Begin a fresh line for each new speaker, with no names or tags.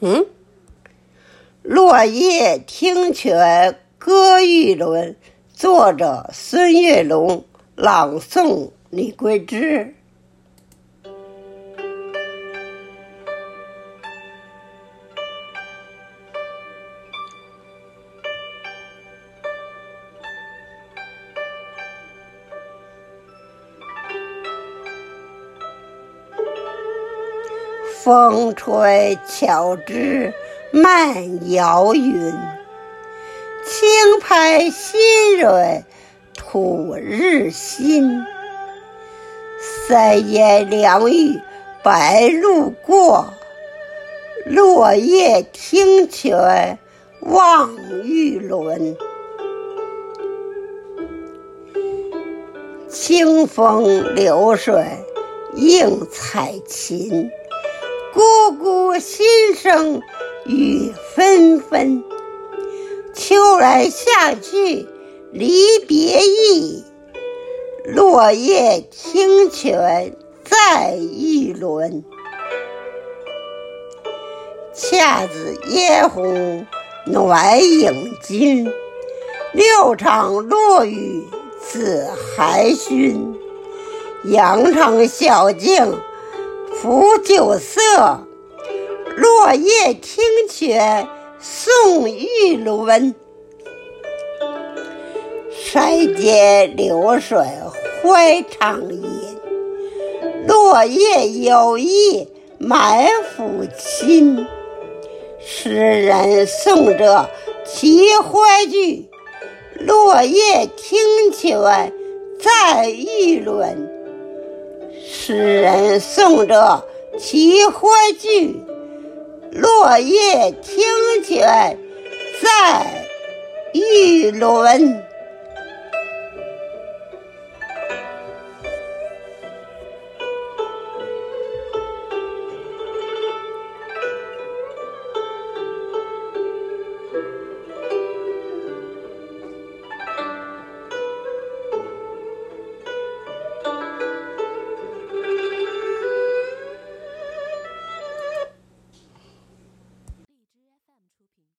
嗯，落叶听泉歌玉轮，作者孙月龙，朗诵李桂枝。风吹巧枝漫摇云，轻拍新蕊吐日新。三言两语白鹭过，落叶听泉望玉轮。清风流水映彩琴。咕咕心声雨纷纷，秋来夏去离别意，落叶清泉在一轮。恰似嫣红暖影君，六场落雨子还熏，羊肠小径。抚酒色，落叶听泉送玉轮。山间流水欢畅饮，落叶有意满抚心。诗人送着齐欢聚，落叶听泉在玉轮。诗人送着齐欢聚，落叶听泉在玉轮。